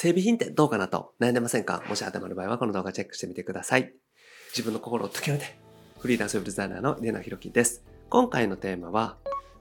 整備品ってどうかなと悩んでませんか？もし当てはまる場合はこの動画チェックしてみてください。自分の心を解きめて、フリーランスウェブデザイナーの稲野博樹です。今回のテーマは、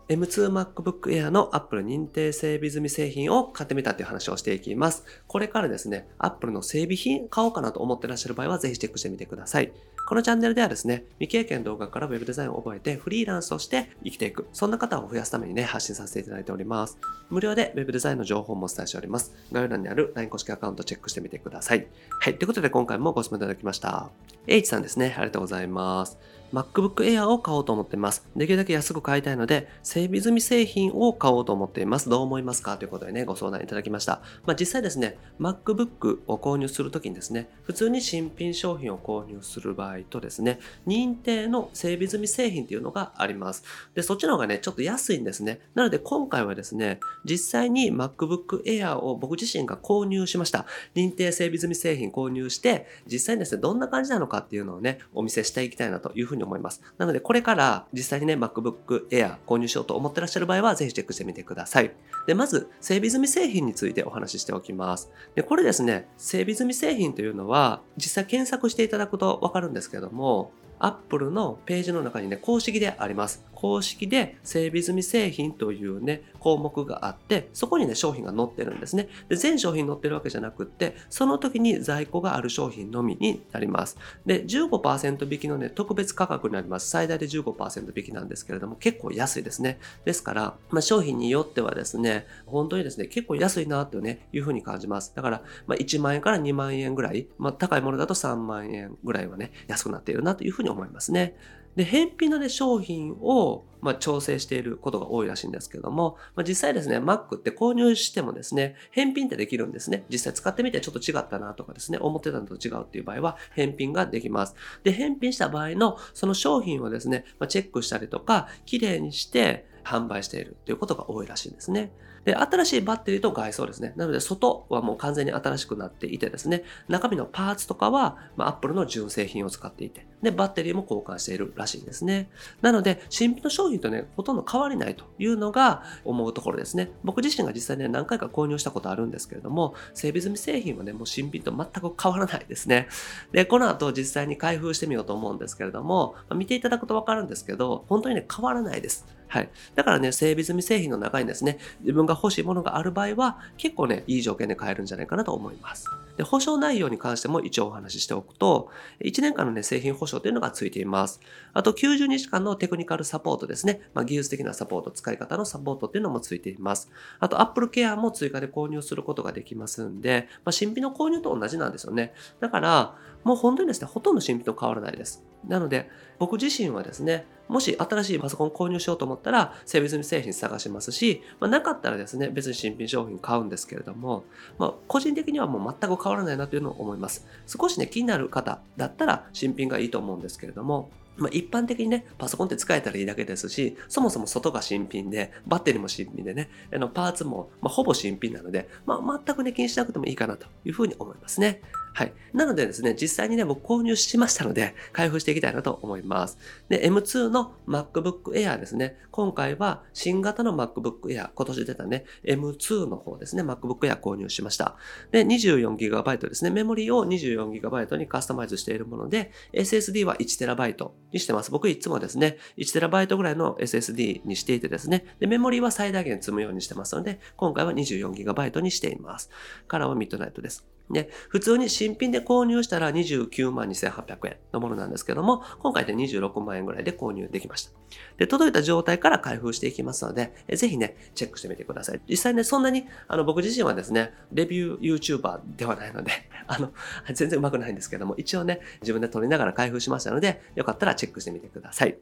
M2MacBook Air の Apple 認定整備済み製品を買ってみたという話をしていきます。これからですね、Apple の整備品買おうかなと思ってらっしゃる場合はぜひチェックしてみてください。このチャンネルではですね、未経験動画から Web デザインを覚えてフリーランスとして生きていく。そんな方を増やすためにね、発信させていただいております。無料で Web デザインの情報もお伝えしております。概要欄にある LINE 公式アカウントチェックしてみてください。はい。ということで今回もご質問いただきました。H さんですね。ありがとうございます。MacBook Air を買おうと思っています。できるだけ安く買いたいので、整備済み製品を買おうと思っています。どう思いますか？ということでね、ご相談いただきました。まあ、実際ですね、MacBook を購入するときにですね、普通に新品商品を購入する場合とですね、認定の整備済み製品っていうのがあります。で、そっちの方がね、ちょっと安いんですね。なので今回はですね、実際に MacBook Air を僕自身が購入しました。認定整備済み製品購入して、実際にですね、どんな感じなのかっていうのをね、お見せしていきたいなというふうにに思います。なので、これから実際にね、MacBook Air 購入しようと思ってらっしゃる場合は、ぜひチェックしてみてください。で、まず、整備済み製品についてお話ししておきます。で、これですね、整備済み製品というのは、実際検索していただくとわかるんですけども、Apple のページの中にね、公式であります。公式で整備済み製品というね、項目があって、そこにね、商品が載ってるんですね。で、全商品載ってるわけじゃなくって、その時に在庫がある商品のみになります。で、15%引きのね、特別価格になります。最大で15%引きなんですけれども、結構安いですね。ですから、まあ、商品によってはですね、本当にですね、結構安いなとね、いうふうに感じます。だから、まあ、1万円から2万円ぐらい、まあ、高いものだと3万円ぐらいはね、安くなっているなというふうに思いますね。で、返品のね、商品を、まあ、調整していることが多いらしいんですけども、まあ、実際ですね、Mac って購入してもですね、返品ってできるんですね。実際使ってみてちょっと違ったなとかですね、思ってたのと違うっていう場合は返品ができます。で、返品した場合のその商品をですね、まあ、チェックしたりとか、綺麗にして販売しているっていうことが多いらしいんですね。で、新しいバッテリーと外装ですね。なので、外はもう完全に新しくなっていてですね、中身のパーツとかは、まあ、Apple の純正品を使っていて、で、バッテリーも交換しているらしいんですね。なので、新品の商品とね、ほとんど変わりないというのが思うところですね。僕自身が実際ね、何回か購入したことあるんですけれども、整備済み製品はね、もう新品と全く変わらないですね。で、この後実際に開封してみようと思うんですけれども、見ていただくとわかるんですけど、本当にね、変わらないです。はい。だからね、整備済み製品の中にですね、自分が欲しいものがある場合は、結構ね、いい条件で買えるんじゃないかなと思います。で、保証内容に関しても一応お話ししておくと、1年間のね、製品保証というのがついています。あと、90日間のテクニカルサポートですね。まあ、技術的なサポート、使い方のサポートっていうのもついています。あと、Apple Care も追加で購入することができますんで、まあ、新品の購入と同じなんですよね。だから、もう本当にですね、ほとんど新品と変わらないです。なので、僕自身はですね、もし新しいパソコン購入しようと思ったら、整備済み製品探しますし、まあ、なかったらですね、別に新品商品買うんですけれども、まあ、個人的にはもう全く変わらないなというのを思います。少しね、気になる方だったら新品がいいと思うんですけれども、まあ、一般的にね、パソコンって使えたらいいだけですし、そもそも外が新品で、バッテリーも新品でね、あのパーツも、ま、ほぼ新品なので、まあ、全くね、気にしなくてもいいかなというふうに思いますね。はい。なのでですね、実際にね、僕購入しましたので、開封していきたいなと思います。で、M2 の MacBook Air ですね。今回は新型の MacBook Air、今年出たね、M2 の方ですね、MacBook Air 購入しました。で、24GB ですね、メモリーを 24GB にカスタマイズしているもので、SSD は 1TB にしてます。僕いつもですね、1TB ぐらいの SSD にしていてですね、で、メモリーは最大限積むようにしてますので、今回は 24GB にしています。カラーはミッドナイトです。で、普通に新品で購入したら29万2800円のものなんですけども、今回で26万円ぐらいで購入できました。で、届いた状態から開封していきますので、ぜひね、チェックしてみてください。実際ね、そんなに、あの、僕自身はですね、レビュー YouTuber ではないので、あの、全然うまくないんですけども、一応ね、自分で撮りながら開封しましたので、よかったらチェックしてみてください。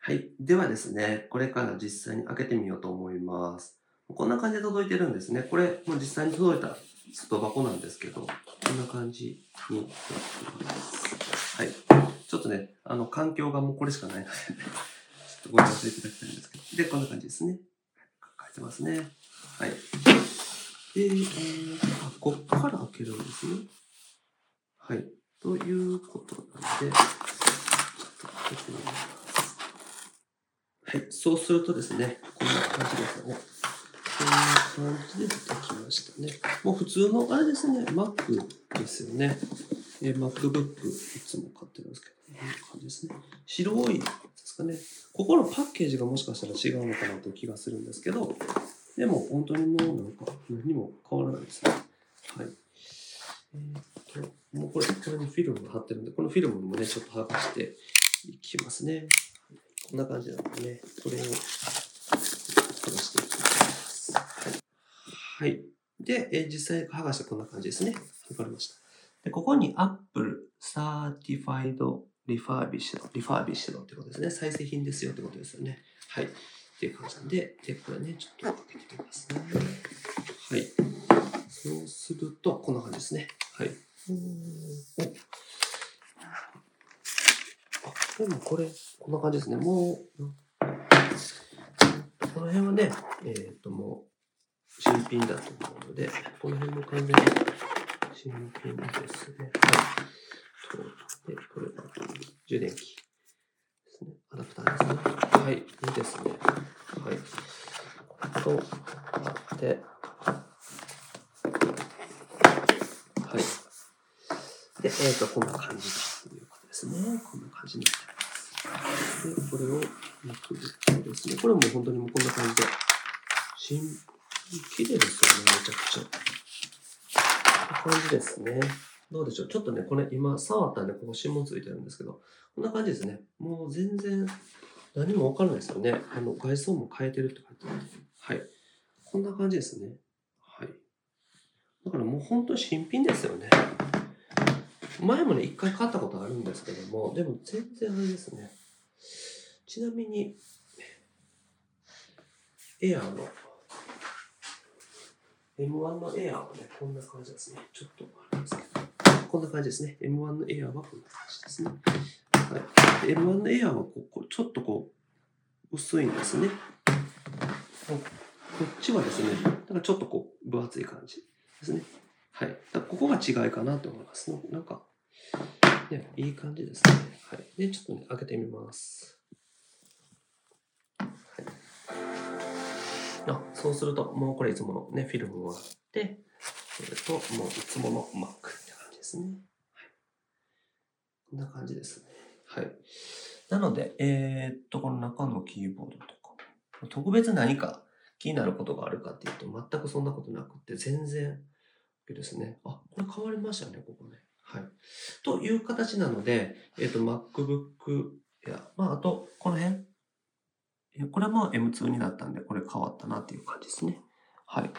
はい。ではですね、これから実際に開けてみようと思います。こんな感じで届いてるんですね。これ、もう実際に届いた外箱なんですけど、こんな感じになっています。はい。ちょっとね、あの、環境がもうこれしかないので、ちょっとご了承いただきたいんですけど。で、こんな感じですね。書いてますね。はい。で、えー、あ、こっから開けるんですね。はい。ということなんで、ちょっと開けてみます。はい。そうするとですね、こんな感じですよね。こんな感じで出てきましたね。もう普通のあれですね、Mac ですよね。えー、MacBook いつも買ってるんですけど、こんな感じですね。白いですかね。ここのパッケージがもしかしたら違うのかなという気がするんですけど、でも本当にもうなんか何も変わらないですね。はい。えー、っと、もうこれ、これにフィルムが貼ってるんで、このフィルムもね、ちょっと剥がしていきますね。こんな感じなんでね、これを剥がしていきます。はい。で、えー、実際剥がしてこんな感じですね。剥がれました。で、ここに Apple Certified Refurbished、Refurbished ってことですね。再製品ですよってことですよね。はい。っていう感じなんで、で、これね、ちょっと開けてみますね。はい。そうすると、こんな感じですね。はい。おあ、でもこれ、こんな感じですね。もう、この辺はね、えっ、ー、と、もう、新品だと思うので、この辺も完全に新品ですね。はい。で、これ、充電器ですね。アダプターですね。はい。いいですね。はい。と、あって、はい。で、えっ、ー、と、こんな感じということですね。こんな感じになってます。で、これをめくるとですね、これも本当にもうこんな感じで、新、綺麗ですよね、めちゃくちゃ。こんな感じですね。どうでしょう？ちょっとね、これ今触ったんで、ここ指紋ついてるんですけど、こんな感じですね。もう全然何もわからないですよね。あの、外装も変えてるって書いてある。はい。こんな感じですね。はい。だからもう本当に新品ですよね。前もね、一回買ったことあるんですけども、でも全然あれですね。ちなみに、エアーの、M1 のエアーはね、こんな感じですね。ちょっとあれですけど、こんな感じですね。M1 のエアーはこんな感じですね。はい。M1 のエアーはここ、ちょっとこう、薄いんですね。こっちはですね、だからちょっとこう、分厚い感じですね。はい。ここが違いかなと思います。なんか、ね、いい感じですね。はい。で、ちょっとね、開けてみます。そうすると、もうこれいつものね、フィルムがあって、それと、もういつもの Mac って感じですね。はい。こんな感じですね。はい。なので、えー、っと、この中のキーボードとか、特別何か気になることがあるかっていうと、全くそんなことなくて、全然、ですね。あ、これ変わりましたね、ここね。はい。という形なので、えっ、ー、と、MacBook Air、まあ、あと、この辺。これも M2 になったんで、これ変わったなっていう感じですね。はい。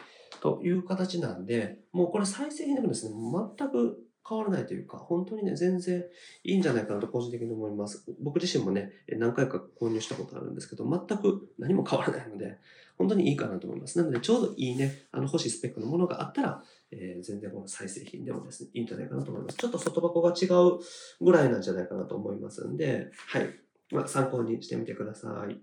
という形なんで、もうこれ再生品でもですね、全く変わらないというか、本当にね、全然いいんじゃないかなと個人的に思います。僕自身もね、何回か購入したことあるんですけど、全く何も変わらないので、本当にいいかなと思います。なので、ちょうどいいね、あの欲しいスペックのものがあったら、えー、全然この再製品でもですね、いいんじゃないかなと思います。ちょっと外箱が違うぐらいなんじゃないかなと思いますんで、はい。まあ、参考にしてみてください。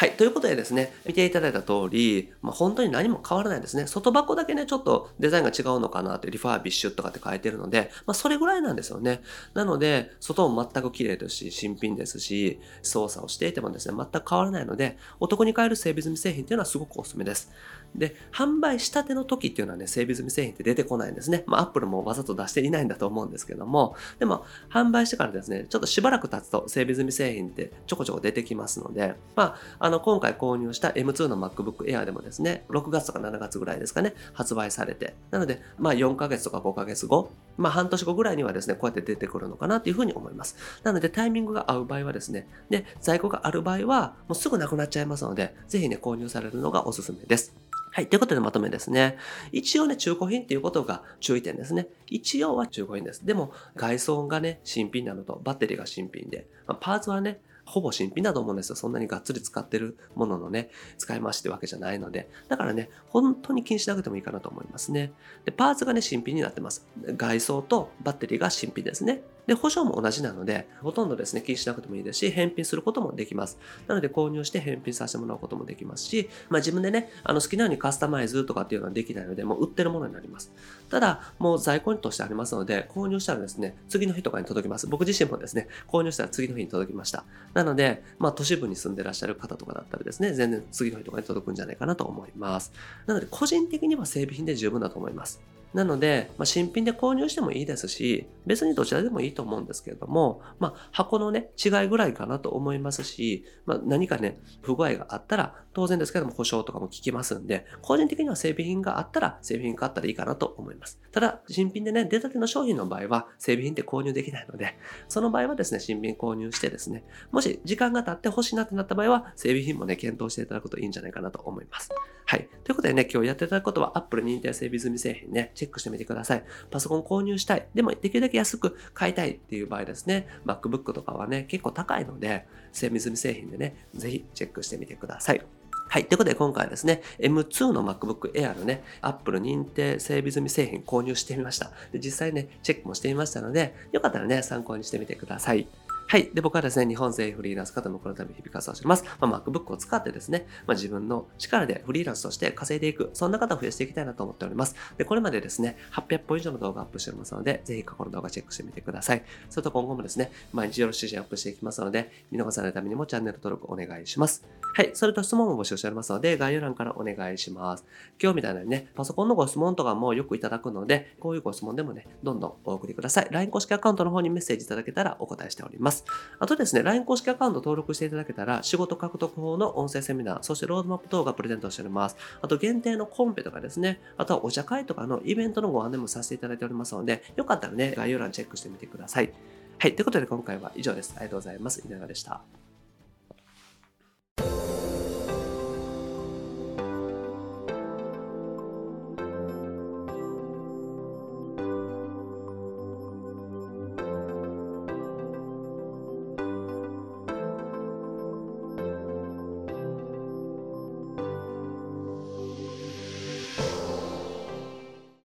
はい。ということでですね、見ていただいた通り、まあ、本当に何も変わらないですね。外箱だけね、ちょっとデザインが違うのかなって、リファービッシュとかって書いてるので、まあ、それぐらいなんですよね。なので、外も全く綺麗ですし、新品ですし、操作をしていてもですね、全く変わらないので、お得に買える整備済み製品っていうのはすごくおすすめです。で、販売したての時っていうのはね、整備済み製品って出てこないんですね。まあ、アップルもわざと出していないんだと思うんですけども、でも、販売してからですね、ちょっとしばらく経つと整備済み製品ってちょこちょこ出てきますので、まあ、あの、今回購入した M2 の MacBook Air でもですね、6月とか7月ぐらいですかね、発売されて、なので、まあ、4ヶ月とか5ヶ月後、まあ、半年後ぐらいにはですね、こうやって出てくるのかなっていうふうに思います。なので、タイミングが合う場合はですね、で、在庫がある場合は、もうすぐなくなっちゃいますので、ぜひね、購入されるのがおすすめです。はい。ということでまとめですね。一応ね、中古品っていうことが注意点ですね。一応は中古品です。でも、外装がね、新品なのと、バッテリーが新品で、まあ、パーツはね、ほぼ新品だと思うんですよ。そんなにがっつり使ってるもののね、使い回しってわけじゃないので。だからね、本当に気にしなくてもいいかなと思いますね。で、パーツがね、新品になってます。外装とバッテリーが新品ですね。で、保証も同じなので、ほとんどですね、気にしなくてもいいですし、返品することもできます。なので、購入して返品させてもらうこともできますし、まあ自分でね、あの好きなようにカスタマイズとかっていうのはできないので、もう売ってるものになります。ただ、もう在庫としてありますので、購入したらですね、次の日とかに届きます。僕自身もですね、購入したら次の日に届きました。なので、まあ都市部に住んでらっしゃる方とかだったらですね、全然次の日とかに届くんじゃないかなと思います。なので、個人的には整備品で十分だと思います。なので、まあ、新品で購入してもいいですし、別にどちらでもいいと思うんですけれども、まあ、箱のね、違いぐらいかなと思いますし、まあ、何かね、不具合があったら、当然ですけども、保証とかも聞きますんで、個人的には整備品があったら、整備品買ったらいいかなと思います。ただ、新品でね、出たての商品の場合は、整備品って購入できないので、その場合はですね、新品購入してですね、もし時間が経って欲しいなってなった場合は、整備品もね、検討していただくといいんじゃないかなと思います。はい。ということでね、今日やっていただくことは、Apple 認定整備済み製品ね、チェックしてみてください。パソコン購入したい。でも、できるだけ安く買いたいっていう場合ですね、MacBook とかはね、結構高いので、精密済み製品でね、ぜひチェックしてみてください。はい。ということで今回はですね、M2 の MacBook Air のね、Apple 認定整備済み製品購入してみました。で実際ね、チェックもしてみましたので、よかったらね、参考にしてみてください。はい。で、僕はですね、日本製フリーランス方もこのため日々活動してます。まあ、MacBook を使ってですね、まあ、自分の力でフリーランスとして稼いでいく、そんな方を増やしていきたいなと思っております。で、これまでですね、800本以上の動画アップしておりますので、ぜひ過去の動画チェックしてみてください。それと今後もですね、毎日よろしいアップしていきますので、見逃さないためにもチャンネル登録お願いします。はい。それと質問も募集しておりますので、概要欄からお願いします。今日みたいなね、パソコンのご質問とかもよくいただくので、こういうご質問でもね、どんどんお送りください。LINE 公式アカウントの方にメッセージいただけたらお答えしております。あとですね、LINE 公式アカウント登録していただけたら、仕事獲得法の音声セミナー、そしてロードマップ等がプレゼントしております。あと、限定のコンペとかですね、あとはお茶会とかのイベントのご案内もさせていただいておりますので、よかったらね、概要欄チェックしてみてください。はい。ということで今回は以上です。ありがとうございます。稲川でした。